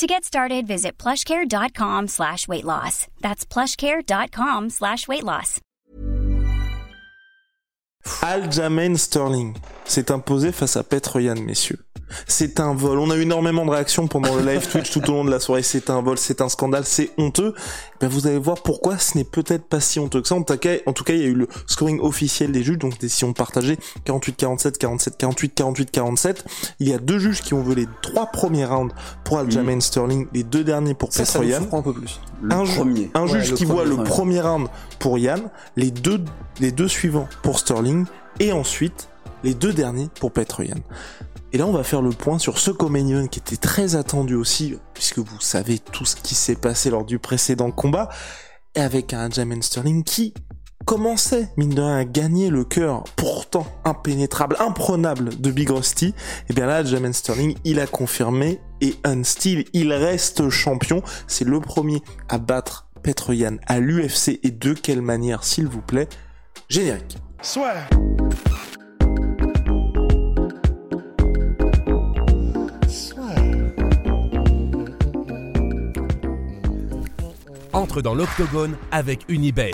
To get started, visit plushcare.com slash weight loss. That's plushcare.com slash weight loss. Aljamain Sterling s'est imposé face à Petroyan, messieurs. C'est un vol. On a eu énormément de réactions pendant le live Twitch tout au long de la soirée. C'est un vol, c'est un scandale, c'est honteux. Ben, vous allez voir pourquoi ce n'est peut-être pas si honteux que ça. En tout cas, en tout cas, il y a eu le scoring officiel des juges, donc décision partagée 48-47, 47-48, 48-47. Il y a deux juges qui ont volé trois premiers rounds pour Aljamain Mm. Sterling, les deux derniers pour Ça, Petroyan. un peu plus. Le un, ju- premier. un Ouais, juge qui voit premier, le premier round pour Yann, les deux, les deux suivants pour Sterling, et ensuite les deux derniers pour Petroyan. Et là, on va faire le point sur ce co-main qui était très attendu aussi, puisque vous savez tout ce qui s'est passé lors du précédent combat, et avec un Jamin Sterling qui commençait, mine de rien, à gagner le cœur pourtant impénétrable, imprenable de Big Rusty. Et bien là, Jamin Sterling, il a confirmé, et Unsteel, il reste champion. C'est le premier à battre Petroyan à l'UFC, et de quelle manière, s'il vous plaît Générique. Swear. Dans l'octogone avec Unibet.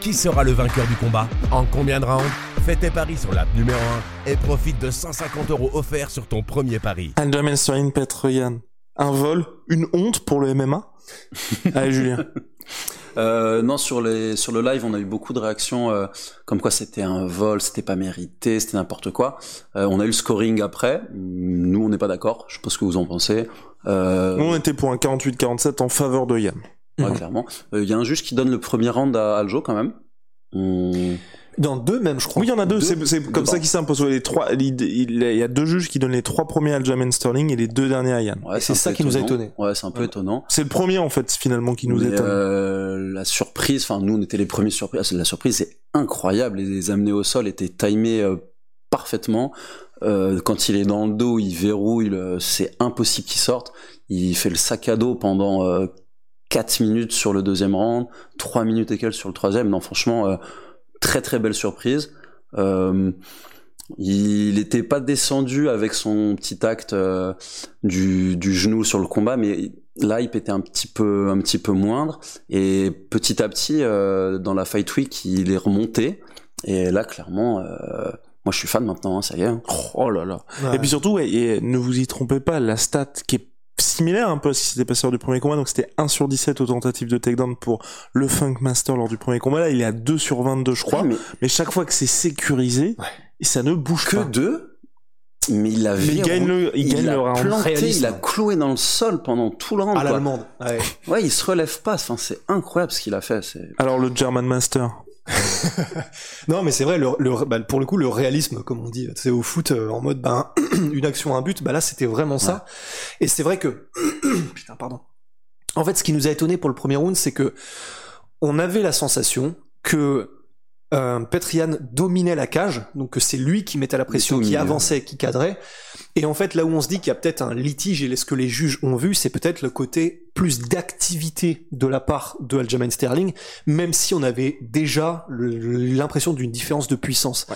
Qui sera le vainqueur du combat En combien de rounds Fais tes paris sur l'app numéro 1 et profite de 150 euros offerts sur ton premier pari. Un vol, une honte pour le MMA Allez, Julien. Euh, non, sur les sur le live, on a eu beaucoup de réactions euh, comme quoi c'était un vol, c'était pas mérité, c'était n'importe quoi. Euh, on a eu le scoring après. Nous, on n'est pas d'accord. Je sais pas ce que vous en pensez. Nous, on était pour un 48-47 en faveur de Yann. ouais, clairement. Il y a un juge qui donne le premier round à Aljo quand même. On- Dans deux même, je crois. Oui, il y en a deux, Deux. c'est comme Deux. ça qu'il s'impose. Ouais, Les trois, il, il- il y a deux juges qui donnent les trois premiers à Aljamain Sterling et les deux derniers à Yann. Ouais, c'est ça qui nous a étonné. Ouais, c'est un peu Ouais. étonnant. C'est le premier, en fait, finalement, qui nous Mais, étonne. euh, la surprise, enfin nous on était les premiers surpris. Ah, La surprise c'est incroyable. Les, les amener au sol étaient timés euh, parfaitement. Euh, quand il est dans le dos, il verrouille. le- C'est impossible qu'il sorte. Il fait le sac à dos pendant euh, 4 minutes sur le deuxième round, 3 minutes et quelques sur le troisième. Non, franchement, euh, très très belle surprise. Euh, il n'était pas descendu avec son petit acte euh, du, du genou sur le combat, mais là il était un petit peu un petit peu moindre et petit à petit euh, dans la fight week il est remonté et là clairement euh, moi je suis fan maintenant hein, ça y est hein. Oh là là. Ouais. Et puis surtout, ouais, et ne vous y trompez pas, la stat qui est similaire un peu à ce qui s'était passé lors du premier combat, donc c'était 1 sur 17 aux tentatives de takedown pour le Funk Master lors du premier combat, là il est à 2 sur 22 je crois, mais mais chaque fois que c'est sécurisé, Ouais. et ça ne bouge que pas. deux mais il a Mais il gagne le, il gagne il le a planté, Réalisme. il a cloué dans le sol pendant tout le round. à l'allemande. Ouais. Ouais, il se relève pas. Enfin, c'est incroyable ce qu'il a fait. C'est Alors le German Master. Non, mais c'est vrai, le, le- bah, pour le coup, le réalisme, comme on dit, c'est au foot, euh, en mode, ben, une action, un but, bah là, c'était vraiment ça. Et c'est vrai que, putain, pardon. En fait, ce qui nous a étonné pour le premier round, c'est que on avait la sensation que euh, Petrian dominait la cage, donc c'est lui qui mettait la pression, qui avançait, qui cadrait. Et en fait, là où on se dit qu'il y a peut-être un litige et ce que les juges ont vu, c'est peut-être le côté plus d'activité de la part de Aljamain Sterling, même si on avait déjà l'impression d'une différence de puissance.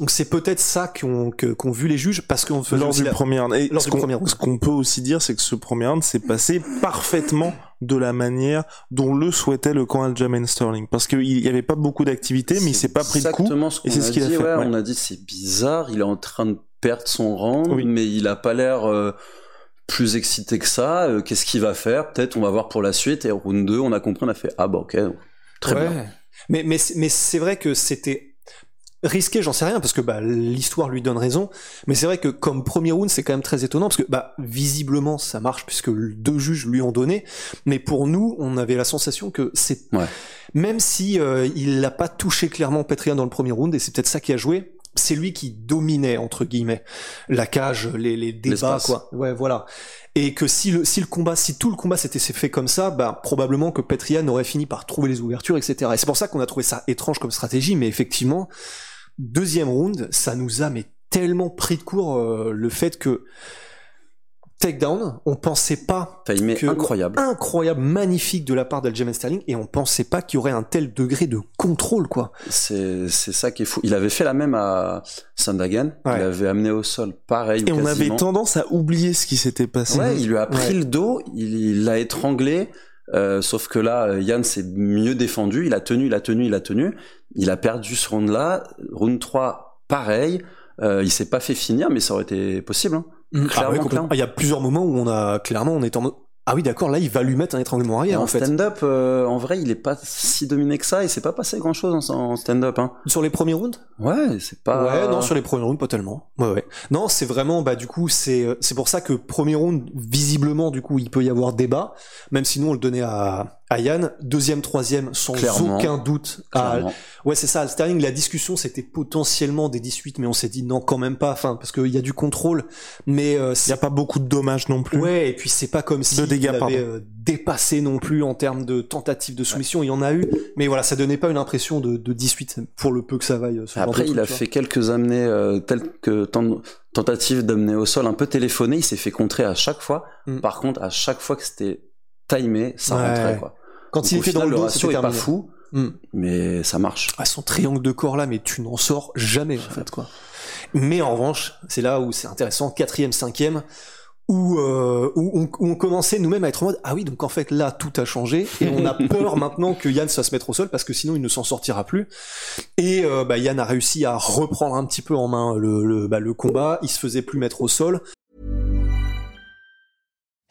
Donc c'est peut-être ça qu'ont qu'ont vu les juges parce qu'on lors du la- premier round. Et lors ce du qu'on premier round. ce qu'on peut aussi dire, c'est que ce premier round s'est passé parfaitement de la manière dont le souhaitait le camp Aljamain Sterling. Parce qu'il y avait pas beaucoup d'activité, mais il s'est pas pris de coup. Exactement ce et qu'on c'est a ce qu'il a fait, ouais, ouais. On a dit c'est bizarre. Il est en train de perdre son Oui. mais il a pas l'air euh, plus excité que ça. Euh, Qu'est-ce qu'il va faire? Peut-être on va voir pour la suite. Et round 2, on a compris, on a fait ah bah ok, très Ouais. bien. Mais, mais, mais c'est vrai que c'était risqué, j'en sais rien, parce que bah, l'histoire lui donne raison. Mais c'est vrai que comme premier round, c'est quand même très étonnant, parce que bah, visiblement, ça marche, puisque deux juges lui ont donné. Mais pour nous, on avait la sensation que c'est... Ouais. Même si euh, il l'a pas touché clairement Petrian dans le premier round, et c'est peut-être ça qui a joué, c'est lui qui dominait entre guillemets la cage, les, les débats quoi. Ouais, voilà. Et que si le si le combat, si tout le combat s'était fait comme ça, bah probablement que Petrian aurait fini par trouver les ouvertures, etc. Et c'est pour ça qu'on a trouvé ça étrange comme stratégie, mais effectivement, deuxième round, ça nous a mais tellement pris de court euh, le fait que takedown, on pensait pas Timé que- incroyable. incroyable, magnifique de la part d'Aljamain Sterling, et on pensait pas qu'il y aurait un tel degré de contrôle, quoi. C'est ça qui est fou. Il avait fait la même à Sandagan. Ouais. Il avait amené au sol pareil. Et ou on avait tendance à oublier ce qui s'était passé. Ouais, il lui a pris Ouais. le dos, il l'a étranglé. Euh, sauf que là, euh, Yann s'est mieux défendu. Il a tenu, il a tenu, il a tenu. Il a perdu ce round-là. Round 3, pareil. Euh, il s'est pas fait finir, mais ça aurait été possible. hein. Ah ouais, complètement. clairement. Il y a plusieurs moments où on a clairement, on est en mode, ah oui, d'accord, là, il va lui mettre un étranglement Et arrière, en en fait. stand-up, euh, en vrai, il est pas si dominé que ça. Il s'est pas passé grand-chose en, en stand-up. Hein. Sur les premiers rounds? Ouais, c'est pas. Ouais, non, sur les premiers rounds, pas tellement. Ouais, ouais. Non, c'est vraiment, bah, du coup, c'est, euh, c'est pour ça que premier round, visiblement, du coup, il peut y avoir débat, même si nous, on le donnait à, à Yann. Deuxième, troisième, sans Clairement. aucun doute. à- ouais, c'est ça, Sterling, la discussion, c'était potentiellement des 18, mais on s'est dit non, quand même pas, enfin, parce qu'il y a du contrôle, mais, euh, Il c'est y a pas beaucoup de dommages non plus. Ouais, et puis c'est pas comme si De dégâts, il avait euh, dépassé non plus en termes de tentatives de soumission. Il y en a eu, mais voilà, ça donnait pas une impression de, de 18 pour le peu que ça vaille. ce genre Après, il a fait quelques amenées euh, telles que ten- tentatives d'amener au sol un peu téléphoné. Il s'est fait contrer à chaque fois. Mm. Par contre, à chaque fois que c'était timé, ça Ouais. rentrait. Quoi. Quand Donc, il fait dans le dos, c'était pas fou, Mm. mais ça marche. Ah, son triangle de corps là, mais tu n'en sors jamais en fait quoi. Mais en revanche, c'est là où c'est intéressant, quatrième, cinquième, où, euh, où, on, où on commençait nous-mêmes à être en mode ah oui donc en fait là tout a changé et on a peur maintenant que Yann se fasse mettre au sol parce que sinon il ne s'en sortira plus. Et euh, bah, Yann a réussi à reprendre un petit peu en main le, le, bah, le combat, il se faisait plus mettre au sol.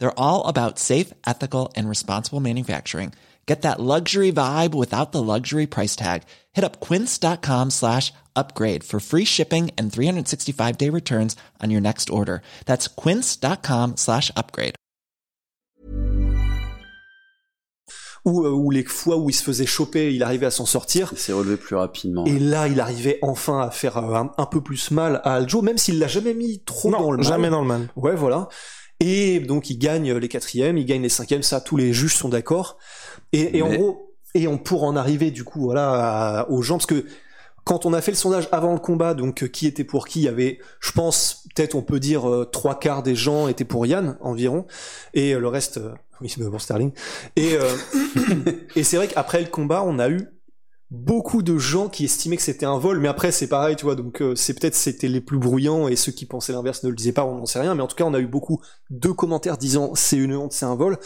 They're all about safe, ethical, and responsible manufacturing. Get that luxury vibe without the luxury price tag. Hit up quince.com slash upgrade for free shipping and 365 day returns on your next order. That's quince.com slash upgrade. Où, euh, où les fois où il se faisait choper, il arrivait à s'en sortir. Il s'est relevé plus rapidement. Et là, il arrivait enfin à faire euh, un, un peu plus mal à Aljo, même s'il l'a jamais mis trop dans Non, le mal. jamais dans le mal. Ouais, voilà. Et donc il gagne les quatrièmes, il gagne les cinquièmes, ça tous les juges sont d'accord. Et, et en gros, et on pour en arriver du coup voilà à- aux gens parce que quand on a fait le sondage avant le combat, donc euh, qui était pour qui, il y avait, je pense, peut-être on peut dire euh, trois quarts des gens étaient pour Yann environ, et euh, le reste, euh, oui, c'est pour Sterling. Et euh, et c'est vrai qu'après le combat, on a eu beaucoup de gens qui estimaient que c'était un vol, mais après c'est pareil, tu vois, donc euh, c'est peut-être c'était les plus bruyants et ceux qui pensaient l'inverse ne le disaient pas, on n'en sait rien, mais en tout cas on a eu beaucoup de commentaires disant c'est une honte, c'est un vol.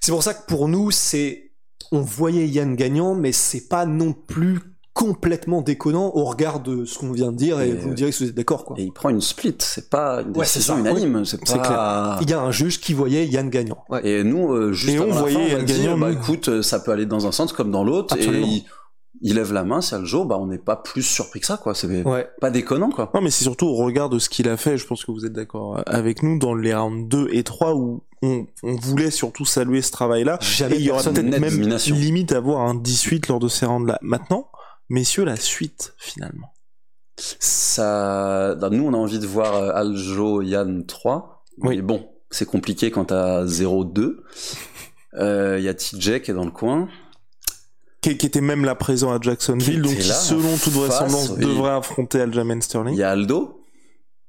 C'est pour ça que pour nous c'est, on voyait Yann gagnant, mais c'est pas non plus complètement déconnant au regard de ce qu'on vient de dire et, Et, vous me direz que vous êtes d'accord quoi. Et il prend une split, c'est pas une décision unanime. C'est pas... Il y a un juge qui voyait Yann gagnant. Ouais. Et nous, euh, juste Et on voyait Yann gagnant, bah écoute, euh, ça peut aller dans un sens comme dans l'autre. Et il, il lève la main, jour, bah on n'est pas plus surpris que ça, quoi. C'est Ouais. pas déconnant, quoi. Non, mais c'est surtout au regard de ce qu'il a fait, je pense que vous êtes d'accord avec nous, dans les rounds 2 et 3 où on, on voulait surtout saluer ce travail-là. Jamais Et il y aura peut-être même limite à avoir un 18 lors de ces rounds-là. Maintenant, messieurs, la suite, finalement. Ça, nous, on a envie de voir euh, Aljo, Yann 3. Oui. Mais bon, c'est compliqué quand t'as 0-2. Euh, Il y a TJ qui est dans le coin. Qui, qui était même là présent à Jacksonville, donc qui, selon toute vraisemblance, devrait affronter Aljamain Il Sterling. y a Aldo,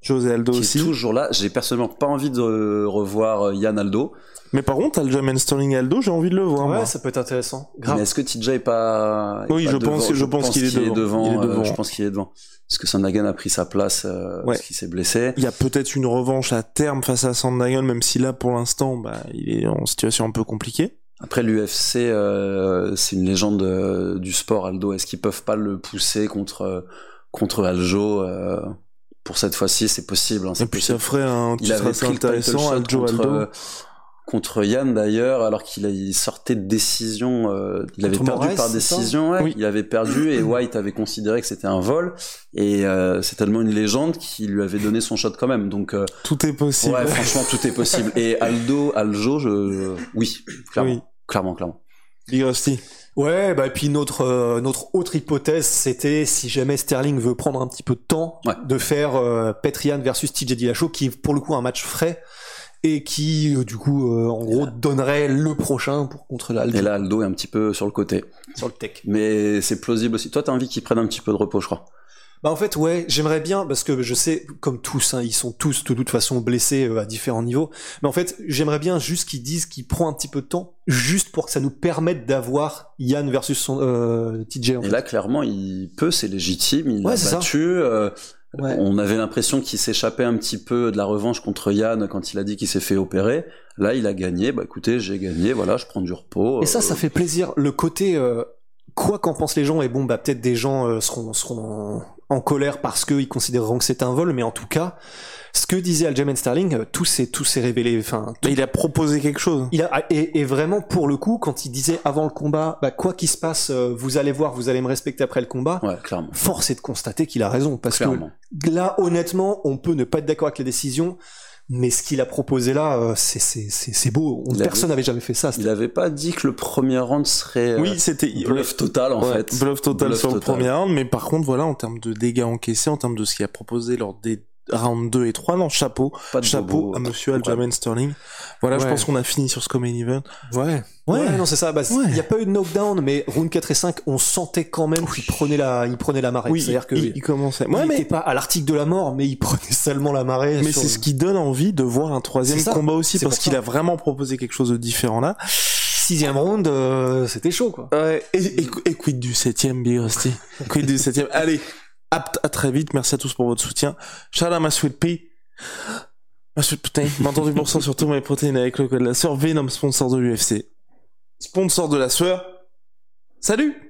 José Aldo qui aussi. est toujours là. J'ai personnellement pas envie de revoir euh, Yann Aldo. Mais par contre, Aljamain Sterling et Aldo, j'ai envie de le voir. Ouais, moi. ça peut être intéressant. Mais est-ce que TJ est pas est Oui, pas je devant? pense- je pense qu'il est devant. Il est euh, devant. je pense qu'il est devant. Parce que Sandagan a pris sa place euh, Ouais. parce qu'il s'est blessé. Il y a peut-être une revanche à terme face à Sandhagen, même si là, pour l'instant, bah, il est en situation un peu compliquée. Après l'UFC, euh, c'est une légende euh, du sport. Aldo, est-ce qu'ils peuvent pas le pousser contre euh, contre Aljo euh, pour cette fois-ci? C'est possible. Hein, Et puis possible. ça ferait un title intéressant, Aljo contre, Aldo. Contre Yann d'ailleurs, alors qu'il il sortait de décision, euh, il avait perdu Moraes, par décision, ouais, Oui. il avait perdu et White avait considéré que c'était un vol et euh, c'est tellement une légende qu'il lui avait donné son shot quand même. Donc euh, Tout est possible. ouais, franchement tout est possible. Et Aldo, Aljo, je, oui, clairement, Oui. clairement, clairement. Big Rusty. Ouais, bah et puis notre euh, notre autre hypothèse, c'était si jamais Sterling veut prendre un petit peu de temps, Ouais. de faire euh, Petrian versus TJ Dillashaw, qui est pour le coup un match frais et qui euh, du coup euh, en gros donnerait le prochain pour contre la Et là Aldo est un petit peu sur le côté, sur le tech. mais c'est plausible aussi. Toi t'as envie qu'il prenne un petit peu de repos, je crois. Bah en fait ouais, j'aimerais bien parce que je sais comme tous, hein, ils sont tous de toute façon blessés euh, à différents niveaux. Mais en fait, j'aimerais bien juste qu'ils disent qu'ils prend un petit peu de temps, juste pour que ça nous permette d'avoir Yann versus son euh, TJ. En Et fait. là, clairement, il peut, c'est légitime, il Ouais, a battu. Euh, Ouais. On avait l'impression qu'il s'échappait un petit peu de la revanche contre Yann quand il a dit qu'il s'est fait opérer. Là, il a gagné. Bah écoutez, j'ai gagné, voilà, je prends du repos. Et ça, Euh, ça fait plaisir. Le côté euh, quoi qu'en pensent les gens, et bon, bah peut-être des gens euh, seront seront en, colère parce qu'ils considéreront que c'est un vol, mais en tout cas, ce que disait Aljamain Sterling, euh, tout s'est tout s'est révélé. Enfin, il a proposé quelque chose. il a et, et vraiment pour le coup, quand il disait avant le combat, bah quoi qu'il se passe, euh, vous allez voir, vous allez me respecter après le combat. Ouais, clairement. Force est de constater qu'il a raison parce Clairement. que là, honnêtement, on peut ne pas être d'accord avec les décisions. Mais ce qu'il a proposé là, euh, c'est c'est c'est c'est beau. Il personne avait- n'avait jamais fait ça. Il avait pas dit que le premier round serait euh, Oui, c'était bluff total en Ouais, fait. Bluff total Bluff sur le premier round, mais par contre, voilà, en termes de dégâts encaissés, en termes de ce qu'il a proposé lors des rounds 2 et 3, non, chapeau, Pas de chapeau bobo. à monsieur Ouais. Aljamain Sterling. Voilà, je pense qu'on a fini sur ce Common Event. Ouais. Ouais. Ouais, non, c'est ça. Bah, il Ouais. n'y a pas eu de knockdown, mais round 4 et 5, on sentait quand même qu'il prenait la, il prenait la marée. Oui, C'est-à-dire que, il, il, il commençait. Ouais, n'était mais, pas à l'article de la mort, mais il prenait seulement la marée. mais c'est ce qui donne envie de voir un troisième combat aussi, parce qu'il a vraiment proposé quelque chose de différent là. Sixième round, euh, c'était chaud, quoi. Ouais, et, et, et quid du septième, Big Rusty? Quid du septième? Allez, à, à très vite, merci à tous pour votre soutien. Shout out ma sweet pea. Ma sweet putain, 28% sur tous mes protéines avec le code de la sueur. Venom, sponsor de l'UFC. Sponsor de la sueur. Salut